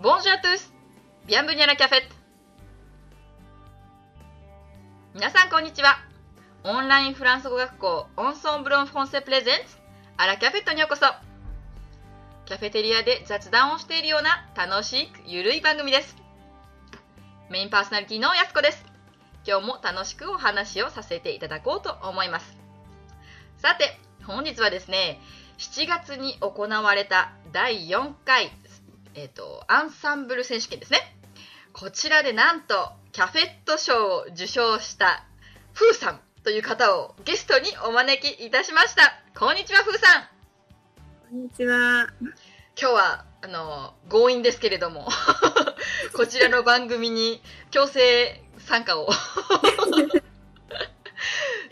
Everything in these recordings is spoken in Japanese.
Bonjour à tous! Bienvenue à la cafette! 皆さんこんにちは。オンラインフランス語学校オンソンブロンフォンセプレゼンツアラキャフェットにようこそ。キャフェテリアで雑談をしているような楽しくゆるい番組です。メインパーソナリティのやすこです。今日も楽しくお話をさせていただこうと思います。さて、本日はですね、7月に行われた第4回、えっ、と、アンサンブル選手権ですね。こちらでなんと、キャフェット賞を受賞した、フーさんという方をゲストにお招きいたしました。こんにちは、フーさん。こんにちは。今日は、あの、強引ですけれども、こちらの番組に強制参加を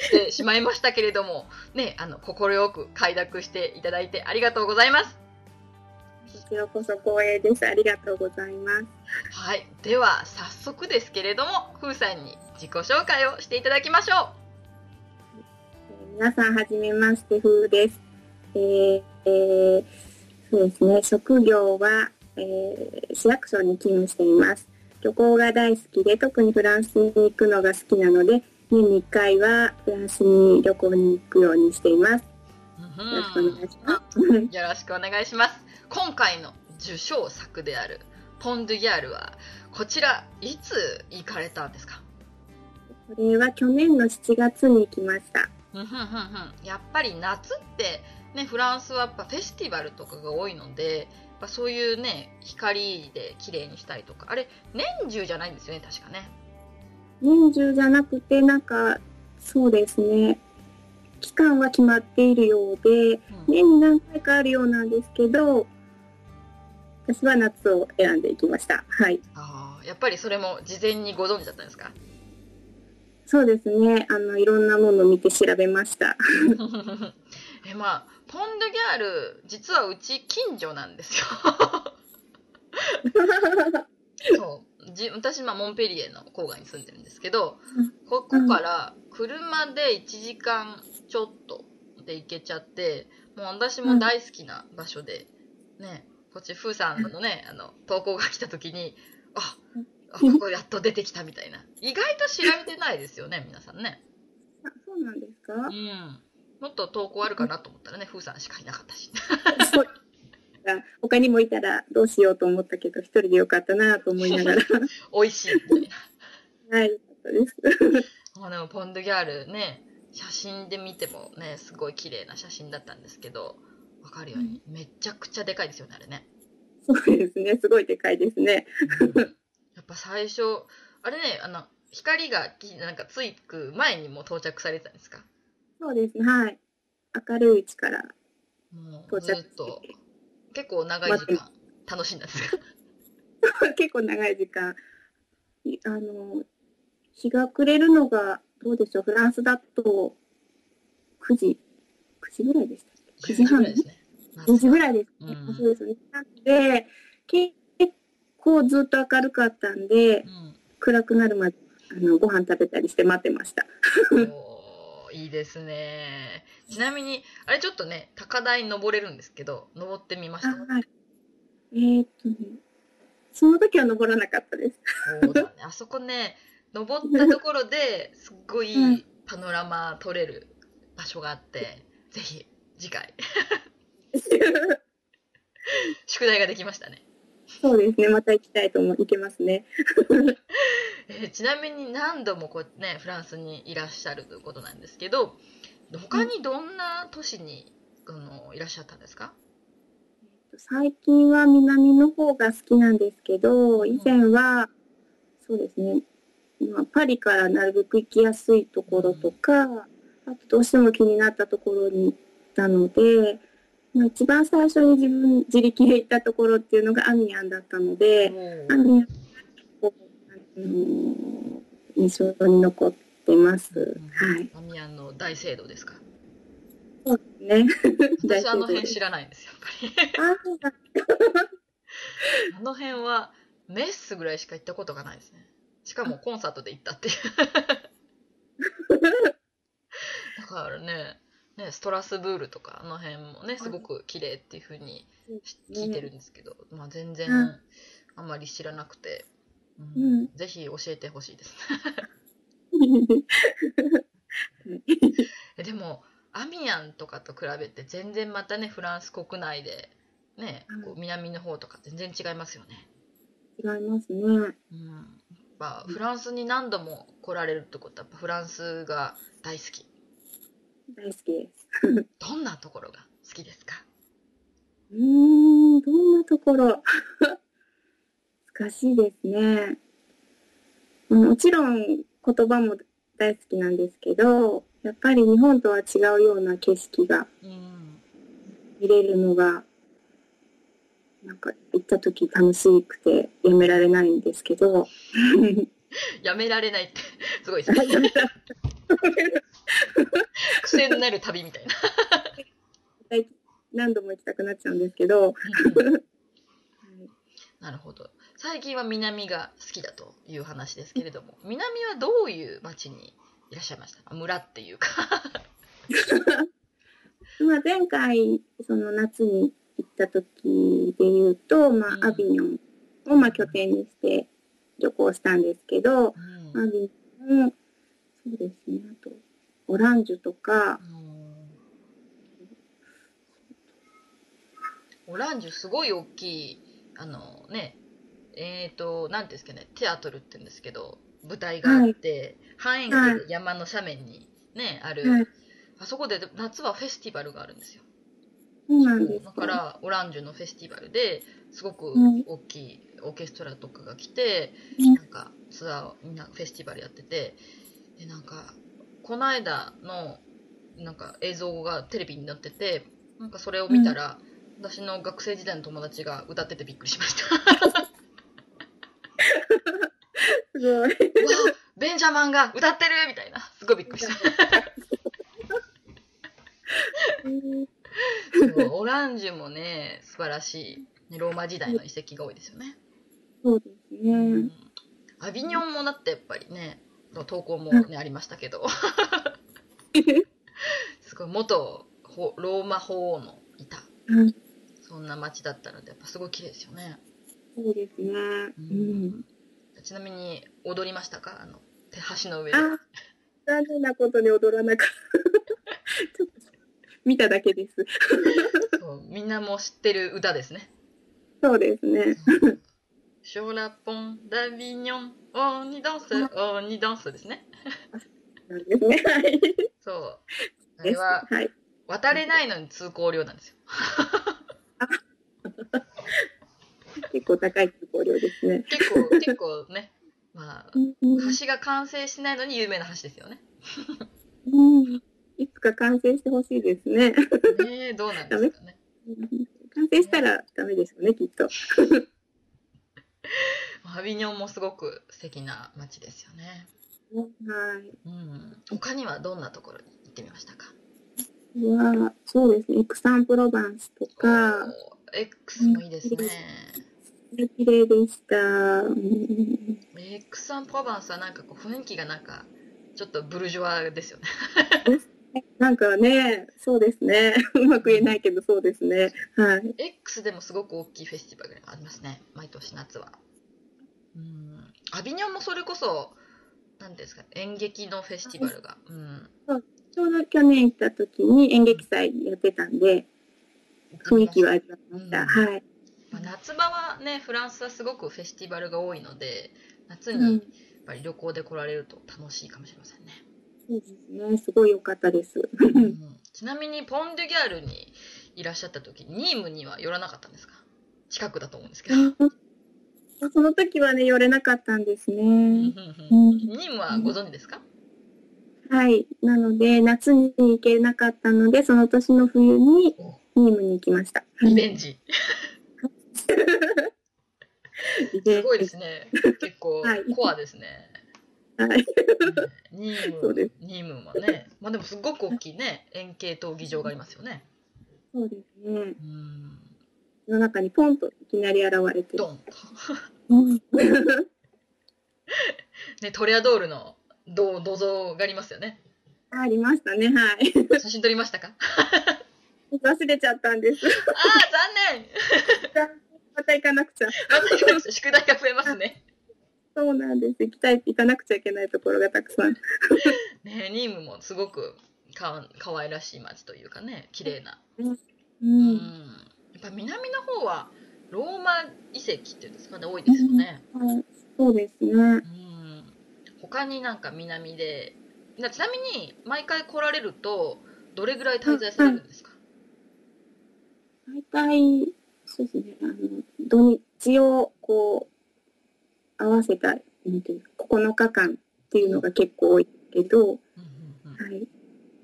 してしまいましたけれども、ね、あの、快く快諾していただいてありがとうございます。こちらこそ光栄です。ありがとうございます。はい。では、早速ですけれども、ふーさんに自己紹介をしていただきましょえー皆さん、はじめまして、ふうです。えーえーそうですね、職業は、えー市役所に勤務しています。旅行が大好きで、特にフランスに行くのが好きなので、年に1回はフランスに旅行に行くようにしています。う。よろしくお願いします。よろしくお願いします。今回の受賞作であるポン・ドゥ・ギャールは、こちら、いつ行かれたんですか？これは去年の7月に行きました。やっぱり夏って、ね、フランスはやっぱフェスティバルとかが多いので、やっぱそういうね、光で綺麗にしたりとか、あれ、年中じゃないんですよね、確かね。年中じゃなくて、なんか、そうですね、期間は決まっているようで、うん。年に何回かあるようなんですけど、私は夏を選んでいきました。はい。あーやっぱりそれも事前にご存知だったんですか？そうですね、あの、いろんなものを見て調べました。えまあポン・ドゥ・ギャール実はうち近所なんですよ。そう。じ私、まあ、モンペリエの郊外に住んでるんですけどここから車で1時間ちょっとで行けちゃってもう私も大好きな場所で、ねこっちフーさんのねあの投稿が来た時にああここやっと出てきたみたいな。意外と知られてないですよね皆さんね。あそうなんですか？うん。もっと投稿あるかなと思ったらねフーさんしかいなかったし。他にもいたらどうしようと思ったけど、一人でよかったなと思いながら。美味しいみたいな。はい、よかったです。まあでもポン・ドゥ・ギャールね写真で見てもねすごい綺麗な写真だったんですけどわかるように、めちゃくちゃでかいですよねあれね。そうですね、すごいでかいですね。やっぱ最初あれねあの光がきなんかつく前にもう到着されてたんですか？そうですね、はい。明るいうちからもう到着して。ずっと結構長い時間楽しんだんですか？結構長い時間、いあの、日が暮れるのが、どうでしょう、フランスだと9時、9時ぐらいでした ?9 時半10ぐらいですね10時ぐらいですね。うんそうですね。なので、結構ずっと明るかったんで、うん暗くなるまで、あの、ご飯食べたりして待ってました。おーいいですねちなみにあれちょっとね高台に登れるんですけど登ってみました？はい。えーっとね、その時は登らなかったです。そうだね。あそこね、登ったところですっごいうんパノラマ撮れる場所があって、ぜひ次回、宿題ができましたね。そうですね。また行きたいと思う。行けますね。えーちなみに何度もこうね、フランスにいらっしゃるということなんですけど、他にどんな都市に、あのいらっしゃったんですか？最近は南の方が好きなんですけど、以前は、そうですね、まあ、パリからなるべく行きやすいところとか、あとどうしても気になったところに行ったので、まあ、一番最初に自分自力で行ったところっていうのがアミアンだったので、アミアンがあの印象に残ってます。はい。アミアンの大聖堂ですか？そうですね。私あの辺知らないんですよ、やっぱり。あの辺はメッスぐらいしか行ったことがないですね。しかもコンサートで行ったっていう。だからね、ね、ストラスブールとかあの辺もねすごく綺麗っていう風に聞いてるんですけど、まあ、全然うんあんまり知らなくて、ううんん、ぜひ教えてほしいです。え でもアミアンとかと比べて全然またねフランス国内でねこう南の方とか全然違いますよね。違いますね。うん、やっぱフランスに何度も来られるってことはやっぱフランスが大好き。大好きです。どんなところが好きですか？うーん、どんなところ？難しいですね。もちろん言葉も大好きなんですけど、やっぱり日本とは違うような景色がうん見れるのが、なんか行った時楽しくてやめられないんですけど、やめられないってすごいですね。癖になる旅みたいな。何度も行きたくなっちゃうんですけど、なるほど。最近は南が好きだとい。う話ですけれども、南はどうい。う町にい。らっしゃい。ましたか村ってい。うか。まあ前回その夏に行った時で言うと、まうんあ、アビニョンをまあ拠点にして旅行したんですけど、うんアビニョンそうですね。あとオランジュとか。オランジュすごい大きいあのねえっ、ー、と何ですかねテアトルって言うんですけど舞台があって、半円形で山の斜面にねある、はい。あそこで夏はフェスティバルがあるんですよ。そうなんですだからオランジュのフェスティバルですごくうん大きいオーケストラとかが来て、うん。なんかツアーをみんなフェスティバルやっててでなんかこの間のなんか映像がテレビに載っててなんかそれを見たら、私の学生時代の友達が歌っててびっくりしました。すごい。うわベンジャマンが歌ってるみたいな。すごいびっくりした。オランジュもね素晴らしいローマ時代の遺跡が多いですよね。そうですね。うん。アビニョンもだってやっぱりね投稿もねありましたけど。すごい元ほローマ法王のいた。はいそんな町だったのでやっぱすごい綺麗ですよね、そうですね。うん。ちなみに踊りましたか？あの手橋の上で。あ、残念なことに踊らなかった。見ただけです。そうみんなも知ってる歌ですね。そうですね。ショラポンダビニョンオーニダンス？オーニダンスですねなんですね。はい。そうあれははい。渡れないのに通行料なんですよ 結構高い通行料ですね。結構結構ねまあうん橋が完成しないのに有名な橋ですよね。うんいつか完成してほしいですね。ねえどうなんですかね。完成したらダメでしょうね、きっと。アビニョンもすごく素敵な街ですよね。はい。うん。他にはどんなところに行ってみましたか？は、そうですね、エクサンプロバンスとか、X もいいですね。綺麗でした。うんエクサンプロバンスはなんかこう雰囲気がなんかちょっとブルジョワですよね。なんかね、そうですね。うまく言えないけど、そうですね。はい。X でもすごく大きいフェスティバルがありますね。毎年夏は。うん。アビニョンもそれこそ何ですか演劇のフェスティバルが。うん。ちょうど去年行った時に演劇祭やってたんで、雰囲気はありました。うんはい。まあ、夏場はねフランスはすごくフェスティバルが多いので夏うんにやっぱり旅行で来られると楽しいかもしれませんね、そうですね。すごい良かったです。うん ちなみにポン・デュ・ギャールにいらっしゃった時ニームには寄らなかったんですか？近くだと思うんですけど、その時はね、寄れなかったんですね。うんうんニームはご存知ですか、はい。なので、夏に行けなかったので、その年の冬にお。ニームに行きました。リベンジ。すごいですね。結構はい。コアですね、はい。ニームそうです。ニームはね。まあでもすごく大きいね円形闘技場がありますよね。そうですね。うん。世の中にポンといきなり現れて。ドンね、トレアドールの銅土蔵がありますよね。ありましたね、はい。写真撮りましたか？忘れちゃったんです。ああ、残念 また行かなくちゃ。宿題が増えますね。そうなんです。行きたい、行かなくちゃいけないところがたくさん。ねニームもすごくかわかわいらしい街というかね、綺麗な。ううん。っぱ南の方はローマ遺跡っていうんですかね、多いですよね。はいそうですね。うん。他になんか南で、なちなみに毎回来られると、どれぐらい滞在されるんですか？大体、そうですね、あの、土日をこう、合わせた、なんていうか9日間っていうのが結構多いけど、うんうんうんはい。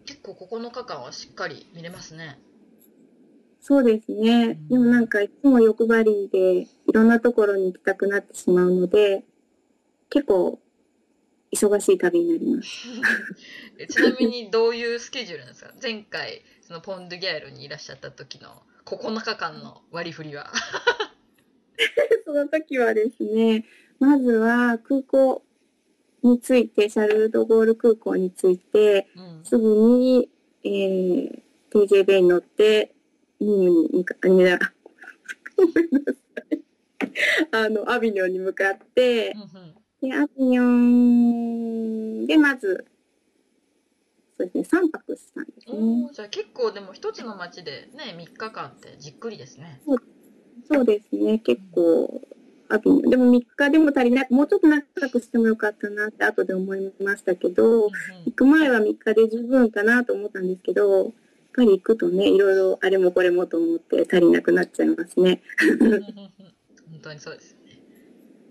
結構9日間はしっかり見れますね。そうですね。でもなんかいつも欲張りで、いろんなところに行きたくなってしまうので、結構、忙しい旅になります。えちなみにどういうスケジュールなんですか？前回そのポン・ドゥ・ギャルにいらっしゃった時の9日間の割り振りは その時はですね、まずは空港に着いて、シャルル・ド・ゴール空港に着いて、うんすぐに、えー、TJB に乗って、に向か、あ、いや、ごめんなさい。あの、アビニョンに向かってう、んうんで、アビニョンで、まず、そうですね、3泊したんですね。じゃあ結構でも一つの街でね3日間ってじっくりですね。そうですね、結構、アビニョン。でも3日でも足りない、もうちょっと長くしてもよかったなって後で思いましたけど、行く前は3日で十分かなと思ったんですけど、ぱり行くとね、いろいろあれもこれもと思って足りなくなっちゃいますね。本当にそうですよね。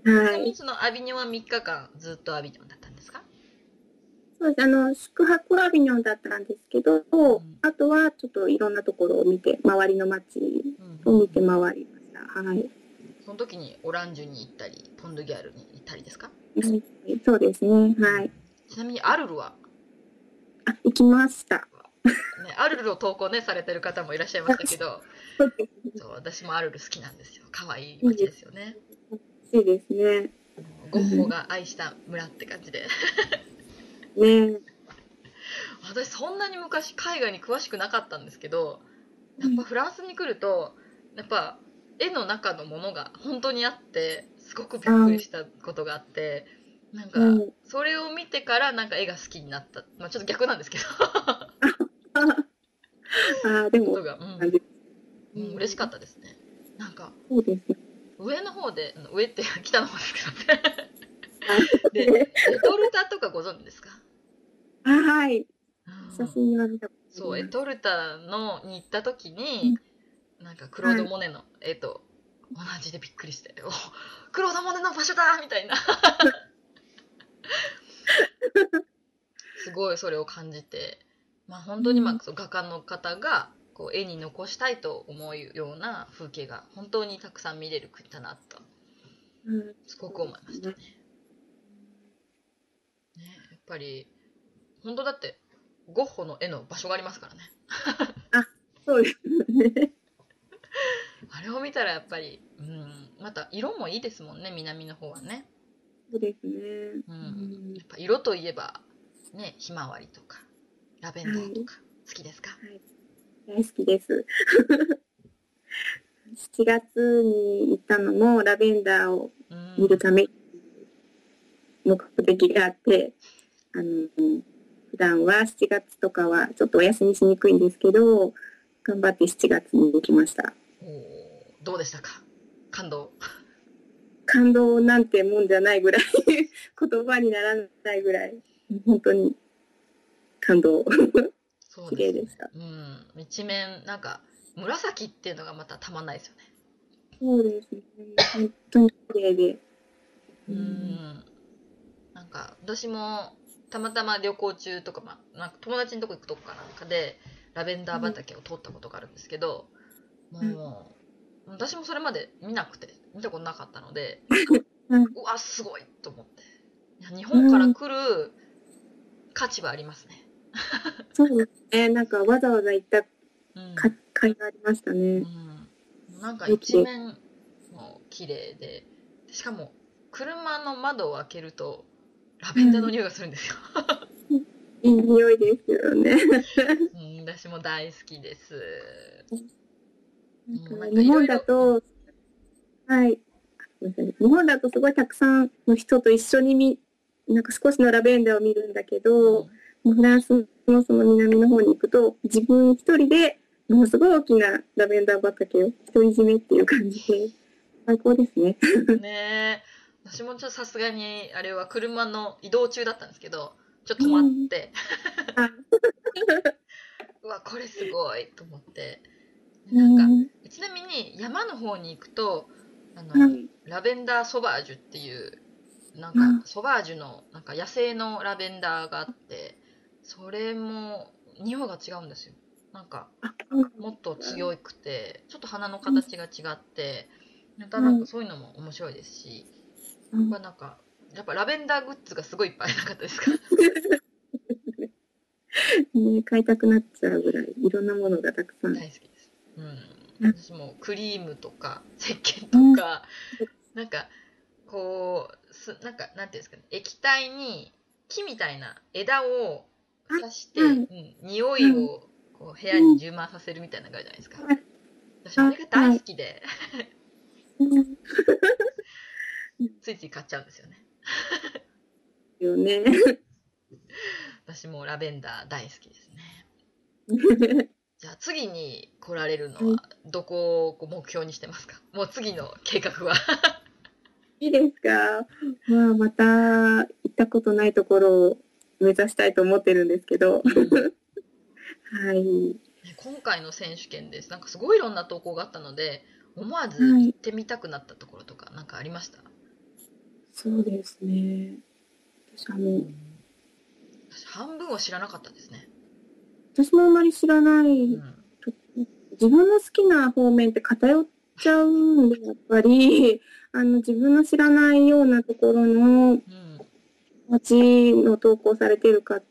ちはい。そのアビニョンは3日間ずっとアビニョンだったんですか？そうです。あの、宿泊はアビニョンだったんですけど、んあとはちょっといろんなところを見て、周りの街うんを見て回りました。はい。その時にオランジュに行ったりポン・ドゥ・ギャルに行ったりですか？そうですね。はい。ちなみにアルルは？あ、行きました。ね、アルルを投稿ねされてる方もいらっしゃいましたけどそう私もアルル好きなんですよ。可愛い街ですよね。いいですね。ゴッホが愛した村って感じで。ね。私そんなに昔海外に詳しくなかったんですけどやっぱフランスに来るとやっぱ絵の中のものが本当にあってすごくびっくりしたことがあってなんかうん。それを見てからなんか絵が好きになった。まあちょっと逆なんですけどあ、でもこと、が、うん。うん、嬉しかったですね。なんかそうですね。上の方で上って 北の方ですけどね。でエトルタとかご存知ですか？あ、はい。うん。写真は見たことそう、エトルタのに行った時に、なんかクロード・モネの絵と同じでびっくりして、おクロード・モネの場所だみたいな。すごいそれを感じて、まあ本当にまあ画家の方がこう絵に残したいと思うような風景が本当にたくさん見れる国だなとうんすごく思いましたね。ねやっぱり本当だってゴッホの絵の場所がありますからね。そうですね。あれを見たらやっぱり、うん、また色もいいですもんね南の方はね、そうですね。う、うんんやっぱ色といえばねひまわりとかラベンダーとか好きですか、大好きです。7月に行ったのもラベンダーをうん。見るため目的があって、あの、普段は7月とかはちょっとお休みしにくいんですけど、頑張って7月に行きました。おーどうでしたか？感動。感動なんてもんじゃないぐらい、言葉にならないぐらい、本当に感動。そうでした。うん一面なんか紫っていうのがまたたまんないですよねそうですね。本当に綺麗で。うんなんか私もたまたま旅行中とか,、まあ、なんか友達のとこ行くとこかなんかでラベンダー畑を通ったことがあるんですけど、もう私もそれまで見なくて見たことなかったので、うんうわすごいと思っていや日本から来る価値はありますね、そうですね。なんかわざわざ行ったうんか会がありましたね。うん、なんか一面も綺麗でしかも車の窓を開けるとラベンダーの匂いがするんですよ、いい匂いですよね。うん、私も大好きです。日本だと、はい。日本だとすごいたくさんの人と一緒に見、なんか少しのラベンダーを見るんだけど、フランスのその南の方に行くと、自分一人でものすごい大きなラベンダー畑を独り占めっていう感じで、最高ですね。ね。え私もちょっとさすがにあれは車の移動中だったんですけどちょっと止まって、あ うわこれすごいと思って。うなんかんちなみに山の方に行くとあの、はい。ラベンダーソバージュっていうなんかソバージュのなんか野生のラベンダーがあってそれも匂いが違うんですよ。なんかもっと強くてちょっと花の形が違ってまたなんかそういうのも面白いですし、うん。まあなんかやっぱラベンダーグッズがすごいいっぱいなかったですか？ね、買いたくなっちゃうぐらい、いろんなものがたくさん。大好きです、うん、うん。私もクリームとか石鹸とか、なんかこうすなんかなんていうんですかね液体に木みたいな枝を刺して、はいうん、匂いをこう部屋に充満させるみたいなのがあるじゃないですか、はい私あれが大好きで、うん。ついつい買っちゃうんですよね。よね。私もラベンダー大好きですね。じゃあ次に来られるのはどこをこう目標にしてますか？もう次の計画は。いいですか？まあ、また行ったことないところを目指したいと思ってるんですけど。はい。ね今回の選手権です。なんかすごいいろんな投稿があったので思わず行ってみたくなったところとかなんかありました、そうですね。私、あの、私半分を知らなかったですね、私もあまり知らない、うん。自分の好きな方面って偏っちゃうんで、やっぱり、あの、自分の知らないようなところのうん街の投稿されてる方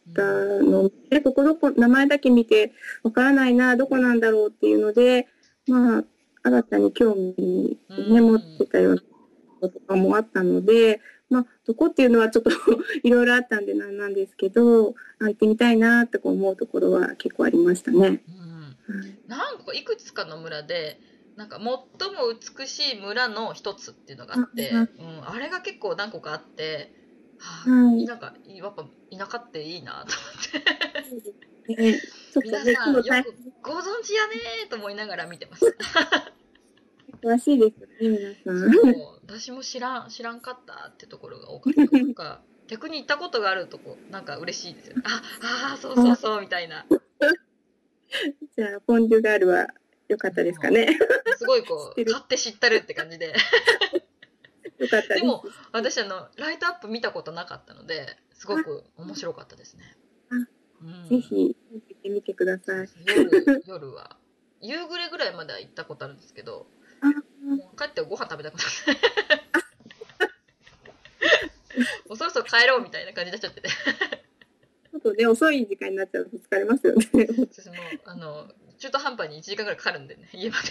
の、でここどこ、名前だけ見て、わからないな、どこなんだろうっていうので、まあ、新たに興味をね、うん持ってたようなこととかもあったので、まあ、どこっていうのはちょっと いろいろあったんでなんなんですけど、あ行ってみたいなってこう思うところは結構ありましたね。うん。はい何個かいくつかの村でなんか最も美しい村の一つっていうのがあって、うんうん、あれが結構何個かあって、はい。なんかやっぱ田舎っていいなと思って。皆さんよくご存知やねーと思いながら見てます。詳しいですよね、皆さん。私も知らん知らんかったってところが多かったりとか。逆に行ったことがあるとこなんか嬉しいですよ。ねああーそうそうそうみたいな。じゃあ、フォンデュガールは良かったですかね。すごいこう買って知ったるって感じで良かったでも私あのライトアップ見たことなかったのですごく面白かったですね、うん、ぜひ、見てみてください。夜 夜は。夕暮れぐらいまでは行ったことあるんですけどあもう帰ってご飯食べたくなって もうそろそろ帰ろうみたいな感じになっちゃって。てちょっとね、遅い時間になっちゃうと疲れますよね。私もあの中途半端に1時間ぐらいかかるんでね家まで。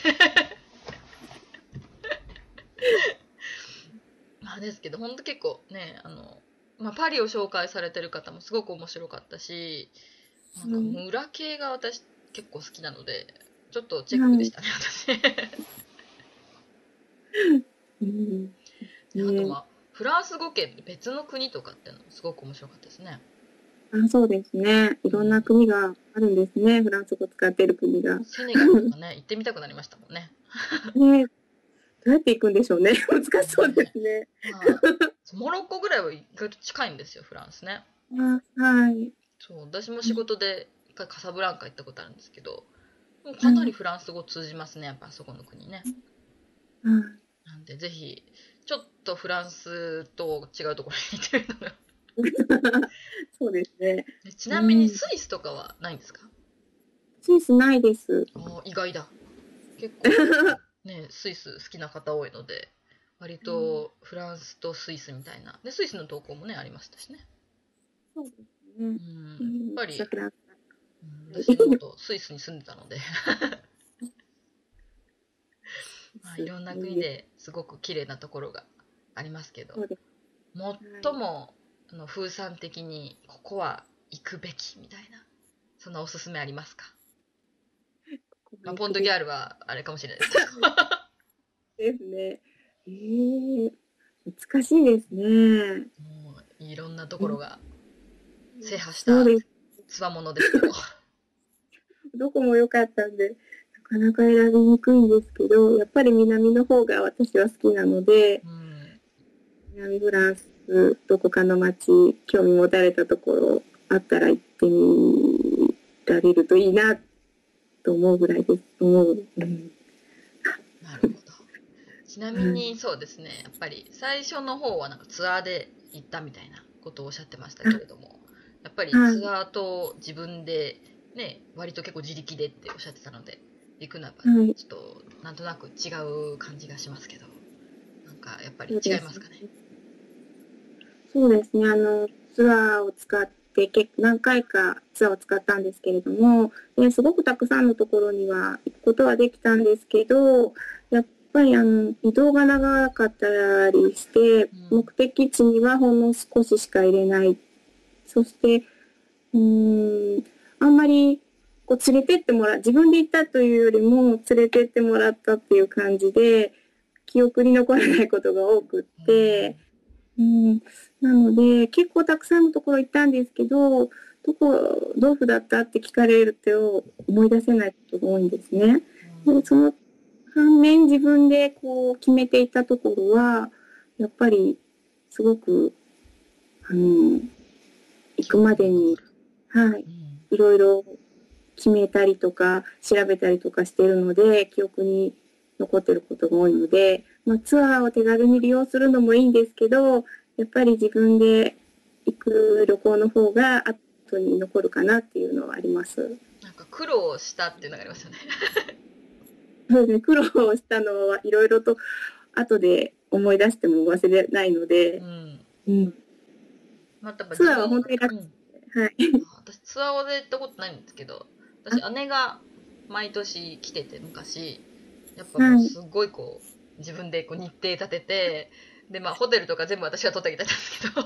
まあですけど本当結構ねあの、まあ、パリを紹介されてる方もすごく面白かったしなんか村系が私結構好きなのでちょっとチェックでしたね、私。うん。で あとまあフランス語圏別の国とかっていうのもすごく面白かったですね。あそうですね。いろんな国があるんですね。フランス語使ってる国が。ねセネガルとかね行ってみたくなりましたもんね、どうやって行くんでしょうね。難しそうですね。まあ、モロッコぐらいは意外と近いんですよフランスねあはい。そう私も仕事で一回カサブランカ行ったことあるんですけどもうかなりフランス語通じますねやっぱあそこの国ねはいなんでぜひちょっとフランスと違うところに行ってみるのがそうですね。でちなみにスイスとかはないんですか、スイスないです。あー意外だ結構 ねスイス好きな方多いので割とフランスとスイスみたいな。でスイスの投稿もねありましたしね、そうですうね。ん、やっぱり、うん私もとスイスに住んでたので。まあ、いろんな国ですごく綺麗なところがありますけど。最もあの風産的にここは行くべきみたいなそんなおすすめありますか、まあ、ポンドギャールはあれかもしれないですけどですね。えー、難しいですね。もういろんなところが制覇した。つわものですけどどこも良かったんで、なかなか選びにくいんですけど、やっぱり南の方が私は好きなので、うん南フランス、どこかの街、興味持たれたところあったら行ってみられるといいなと思うぐらいです。思う。うん、なるほどちなみにそうですねやっぱり最初の方はなんかツアーで行ったみたいなことをおっしゃってましたけれどもやっぱりツアーと自分でね割と結構自力でっておっしゃってたので行くのはちょっとなんとなく違う感じがしますけどなんかやっぱり違いますかね？そうですね。あの、ツアーを使って、結構何回かツアーを使ったんですけれども、ですごくたくさんのところには行くことはできたんですけど、やっぱりあの、移動が長かったりして、うん。目的地にはほんの少ししか入れない。そして、うーん、あんまり、こう連れてってもらう、自分で行ったというよりも連れてってもらったっていう感じで、記憶に残らないことが多くって、うん、なので、結構たくさんのところ行ったんですけど、どこ、どうふだったって聞かれると思い出せないことが多いんですね。うんでその反面自分でこう決めていたところは、やっぱりすごく、あの、行くまでに、はい、いろいろ決めたりとか調べたりとかしてるので記憶に残ってることが多いので、まあ、ツアーを手軽に利用するのもいいんですけどやっぱり自分で行く旅行の方が後に残るかなっていうのはあります。なんか苦労したっていうのがありますよね。そうですね、苦労したのはいろいろと後で思い出しても忘れないので。う、ん。うん、またツアーは本当に楽うん。はい。私ツアーで行ったことないんですけど私姉が毎年来てて昔。やっぱすごいこう自分でこう日程立ててでまあホテルとか全部私が取ってあげたんですけど。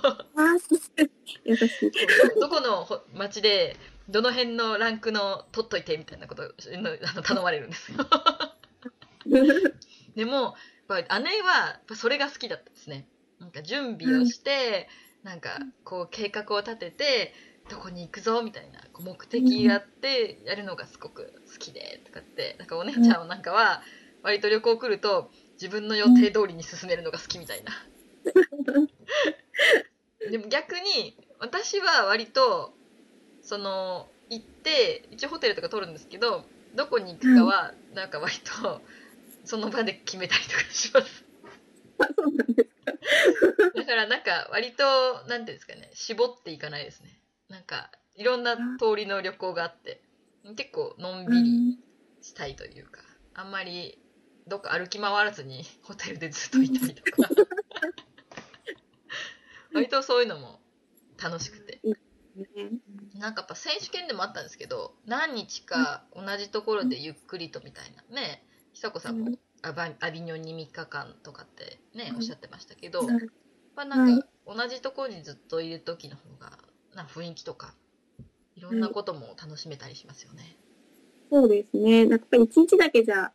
どこのほ町でどの辺のランクの取っといてみたいなことをあの頼まれるんですよ でも姉はそれが好きだったんですねなんか準備をして、なんかこう計画を立ててどこに行くぞみたいなこう目的があってやるのがすごく好きでとかってなんかお姉ちゃんなんかは割と旅行来ると自分の予定通りに進めるのが好きみたいな。でも逆に私は割とその行って一応ホテルとか取るんですけどどこに行くかはなんか割とその場で決めたりとかします。だからなんか割となんていうんですかね絞っていかないですねなんかいろんな通りの旅行があって結構のんびりしたいというかあんまりどっか歩き回らずにホテルでずっといたりとか。割とそういうのも楽しくて。ねなんかやっぱ選手権でもあったんですけど何日か同じところでゆっくりとみたいな。ね久子さんもアバアビニョンに3日間とかってねうん。おっしゃってましたけど、はいまあなんか同じところにずっといる時の方がなんか雰囲気とかいろんなことも楽しめたりしますよね。そうですね。やっぱり一日だけじゃ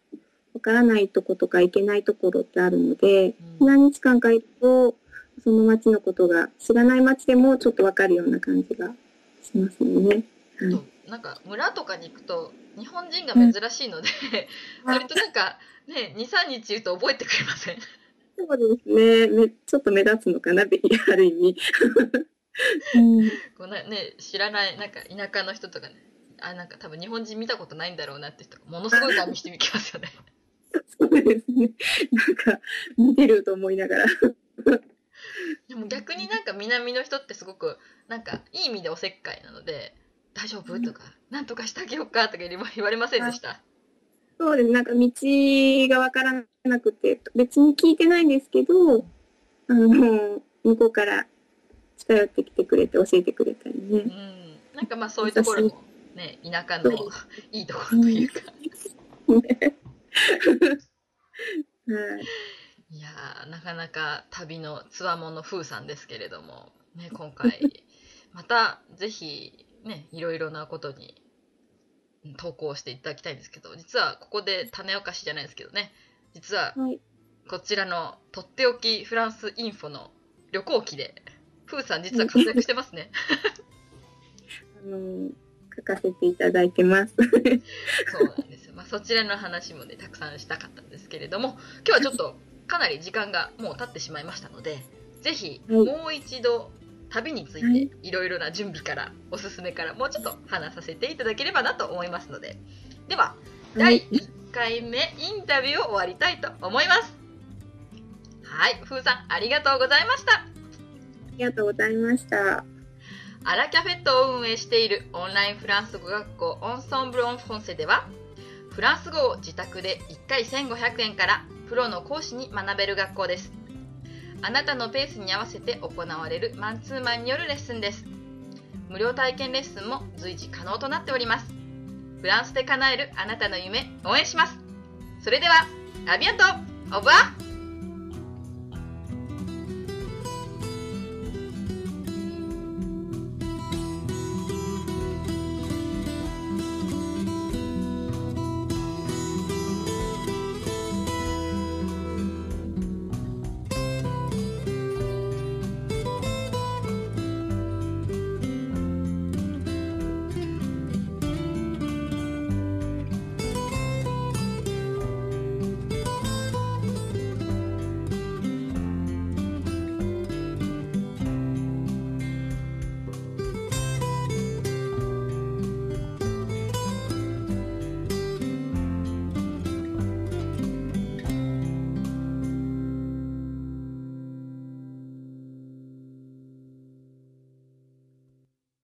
わからないとことか行けないところってあるので、うん何日間か行くと、その街のことが知らない街でもちょっとわかるような感じがしますよね。はいとなんか村とかに行くと日本人が珍しいので、割となんかね23日いると覚えてくれません？そうですね。めちょっと目立つのかな、べある意味。う んこうな、ね、知らないなんか田舎の人とかねあなんか多分日本人見たことないんだろうなって人がものすごい顔見してきますよね。そうですね。なんか、見てると思いながら。でも逆になんか南の人ってすごくなんかいい意味でおせっかいなので「大丈夫?」とか「なんとかしてあげようか」とか言われませんでした？そうです。なんか道がわからなくて、別に聞いてないんですけど、あの、向こうから近寄ってきてくれて教えてくれたりうね。ん、なんかまあそういうところもね田舎の いいところというか。はい。いやーなかなか旅のつわもの風さんですけれども、ね、今回 またぜひねいろいろなことにうん投稿していただきたいんですけど実はここで種明かしじゃないですけどね実ははい。こちらのとっておきフランスインフォの旅行記でふーさん実は活躍してますね あの、書かせていただいてます。そうそちらの話もねたくさんしたかったんですけれども今日はちょっとかなり時間がもう経ってしまいましたのでぜひはい。もう一度旅についはいていろいろな準備からおすすめからもうちょっと話させていただければなと思いますので。では第1回目インタビューを終わりたいと思います。はいふーさんありがとうございました。ありがとうございました。アラキャフェットを運営しているオンラインフランス語学校オンソンブロンフォンセではフランス語を自宅で1回1500円からプロの講師に学べる学校です。あなたのペースに合わせて行われるマンツーマンによるレッスンです。無料体験レッスンも随時可能となっております。フランスで叶えるあなたの夢応援します。それではアビアントオブア